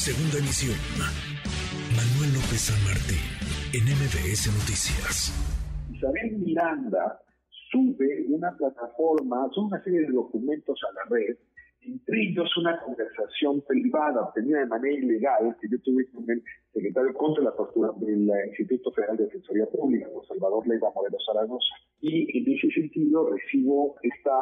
Segunda emisión. Manuel López San Martín, en MBS Noticias. Isabel Miranda sube una plataforma, son una serie de documentos a la red entre ellos una conversación privada obtenida de manera ilegal que yo tuve con el secretario contra la tortura del Instituto Federal de Defensoría Pública, don Salvador Leiva Moreno Zaragoza. Y en ese sentido recibo esta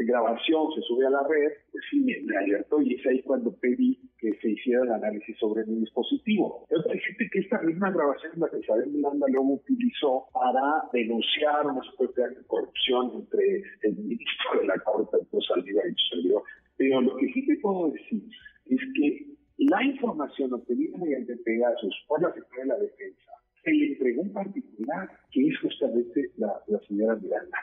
grabación, se sube a la red, pues sí, me alertó y es ahí cuando pedí que se hiciera el análisis sobre mi dispositivo. Pero parece que esta misma grabación la que Isabel Miranda luego utilizó para denunciar una supuesta corrupción entre el ministro de la Corte, el Saldívar y su servidor pero lo que sí te puedo decir es que la información obtenida mediante Pegasus por la Secretaría de la Defensa se le entregó en particular, que es justamente la, señora Miranda.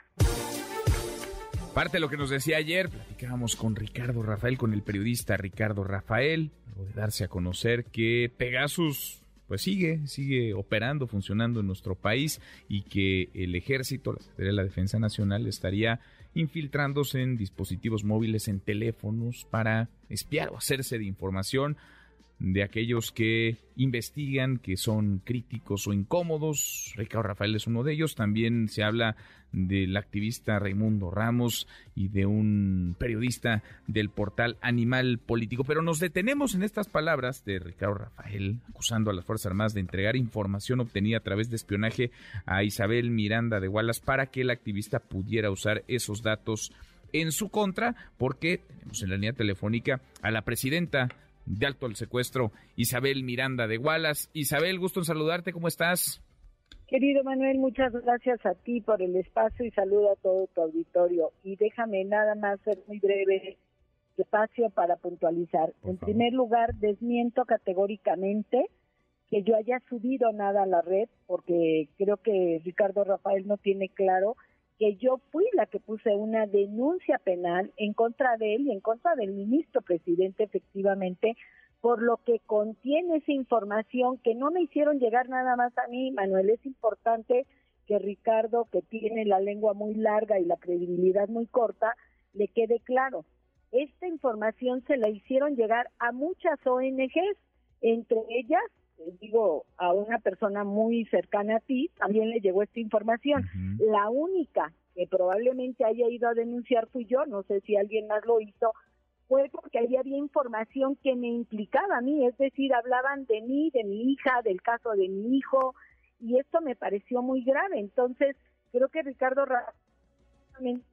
Parte de lo que nos decía ayer, platicábamos con Ricardo Rafael, con el periodista Ricardo Rafael, de darse a conocer que Pegasus pues sigue, sigue operando, funcionando en nuestro país y que el ejército, la de la Defensa Nacional estaría infiltrándose en dispositivos móviles, en teléfonos para espiar o hacerse de información de aquellos que investigan, que son críticos o incómodos. Ricardo Rafael es uno de ellos. También se habla del activista Raimundo Ramos y de un periodista del portal Animal Político. Pero nos detenemos en estas palabras de Ricardo Rafael, acusando a las Fuerzas Armadas de entregar información obtenida a través de espionaje a Isabel Miranda de Wallace para que el activista pudiera usar esos datos en su contra, porque tenemos en la línea telefónica a la presidenta de alto al secuestro, Isabel Miranda de Wallace. Isabel, gusto en saludarte, ¿cómo estás? Querido Manuel, muchas gracias a ti por el espacio y saludo a todo tu auditorio. Y déjame nada más ser muy breve espacio para puntualizar. en primer lugar, desmiento categóricamente que yo haya subido nada a la red, porque creo que Ricardo Rafael no tiene claro que yo fui la que puse una denuncia penal en contra de él y en contra del ministro presidente, efectivamente, por lo que contiene esa información que no me hicieron llegar nada más a mí, Manuel. Es importante que Ricardo, que tiene la lengua muy larga y la credibilidad muy corta, le quede claro. Esta información se la hicieron llegar a muchas ONGs, entre ellas digo, a una persona muy cercana a ti, también le llegó esta información. La única que probablemente haya ido a denunciar fui yo, no sé si alguien más lo hizo, fue porque ahí había información que me implicaba a mí, es decir, hablaban de mí, de mi hija, del caso de mi hijo, y esto me pareció muy grave. Entonces, creo que Ricardo realmente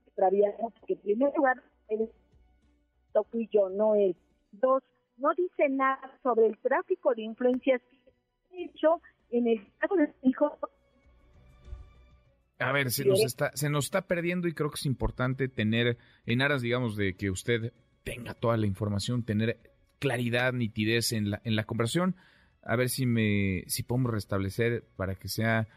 que en primer lugar, fui yo, no él. Dos, no dice nada sobre el tráfico de influencias hecho en el caso de mi hijo. A ver, se nos está, se nos está perdiendo y creo que es importante tener, en aras, digamos, de que usted tenga toda la información, tener claridad, nitidez en la, en la conversación. A ver si me, si podemos restablecer para que sea,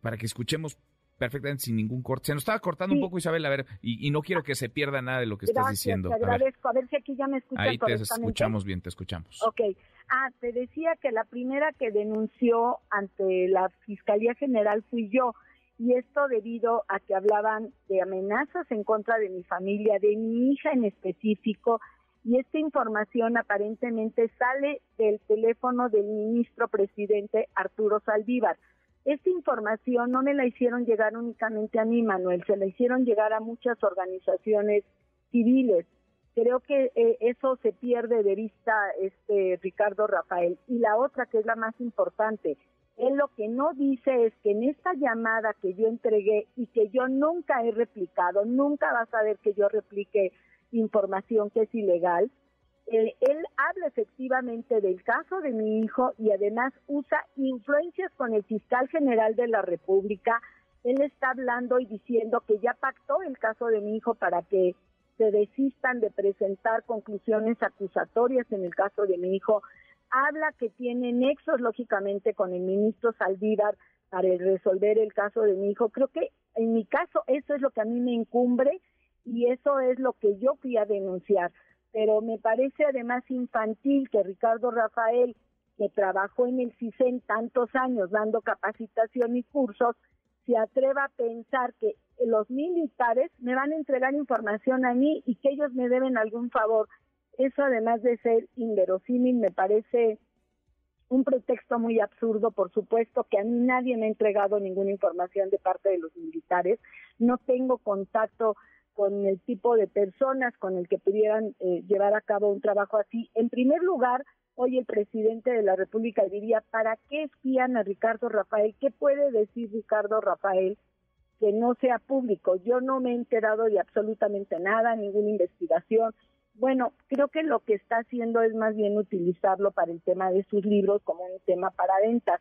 para que escuchemos perfectamente sin ningún corte. Se nos estaba cortando un poco, Isabel, a ver, y, no quiero que se pierda nada de lo que estás diciendo. Te agradezco, a ver. si aquí ya me escuchas Ahí te escuchamos bien, te escuchamos. Ok. Ah, te decía que la primera que denunció ante la Fiscalía General fui yo, y esto debido a que hablaban de amenazas en contra de mi familia, de mi hija en específico, y esta información aparentemente sale del teléfono del ministro presidente Arturo Saldívar. Esta información no me la hicieron llegar únicamente a mí, Manuel, se la hicieron llegar a muchas organizaciones civiles. Creo que eh, eso se pierde de vista, este Ricardo Rafael. Y la otra, que es la más importante, él lo que no dice es que en esta llamada que yo entregué y que yo nunca he replicado, nunca vas a ver que yo replique información que es ilegal, eh, él habla efectivamente del caso de mi hijo y además usa influencias con el fiscal general de la República. Él está hablando y diciendo que ya pactó el caso de mi hijo para que se desistan de presentar conclusiones acusatorias en el caso de mi hijo. Habla que tiene nexos, lógicamente, con el ministro Saldívar para resolver el caso de mi hijo. Creo que en mi caso eso es lo que a mí me incumbre y eso es lo que yo fui a denunciar pero me parece además infantil que Ricardo Rafael, que trabajó en el CISEN tantos años dando capacitación y cursos, se atreva a pensar que los militares me van a entregar información a mí y que ellos me deben algún favor. Eso además de ser inverosímil me parece un pretexto muy absurdo, por supuesto, que a mí nadie me ha entregado ninguna información de parte de los militares, no tengo contacto con el tipo de personas con el que pudieran eh, llevar a cabo un trabajo así. En primer lugar, hoy el presidente de la República diría, ¿para qué espían a Ricardo Rafael? ¿Qué puede decir Ricardo Rafael que no sea público? Yo no me he enterado de absolutamente nada, ninguna investigación, bueno, creo que lo que está haciendo es más bien utilizarlo para el tema de sus libros como un tema para ventas.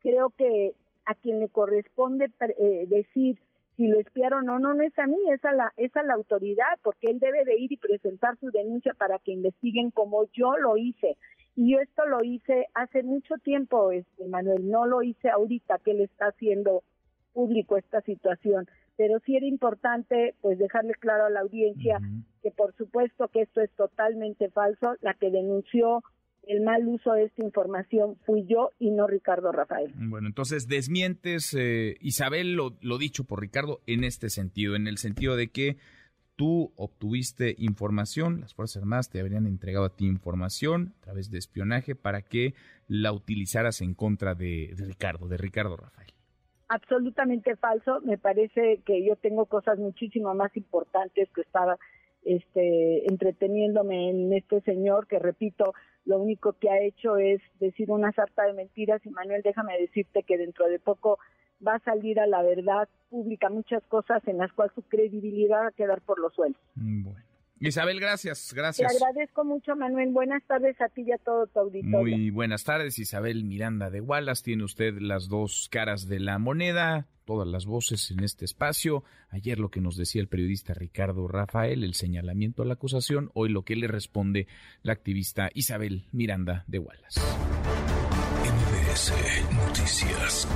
Creo que a quien le corresponde eh, decir si lo espiaron o no, no es a mí, es a, la, es a la autoridad, porque él debe de ir y presentar su denuncia para que investiguen como yo lo hice. Y esto lo hice hace mucho tiempo, este, Manuel, no lo hice ahorita que él está haciendo público esta situación. Pero sí era importante pues dejarle claro a la audiencia que por supuesto que esto es totalmente falso, la que denunció el mal uso de esta información fui yo y no Ricardo Rafael. Bueno, entonces desmientes, eh, Isabel, lo, lo dicho por Ricardo en este sentido, en el sentido de que tú obtuviste información, las Fuerzas Armadas te habrían entregado a ti información a través de espionaje para que la utilizaras en contra de Ricardo, de Ricardo Rafael absolutamente falso. Me parece que yo tengo cosas muchísimo más importantes que estaba este, entreteniéndome en este señor que, repito, lo único que ha hecho es decir una sarta de mentiras y Manuel, déjame decirte que dentro de poco va a salir a la verdad pública muchas cosas en las cuales su credibilidad va a quedar por los suelos. Bueno. Isabel, gracias, gracias. Te agradezco mucho, Manuel. Buenas tardes a ti y a todo tu auditorio. Muy buenas tardes, Isabel Miranda de Wallace. Tiene usted las dos caras de la moneda, todas las voces en este espacio. Ayer lo que nos decía el periodista Ricardo Rafael, el señalamiento a la acusación, hoy lo que le responde la activista Isabel Miranda de Wallace. Noticias.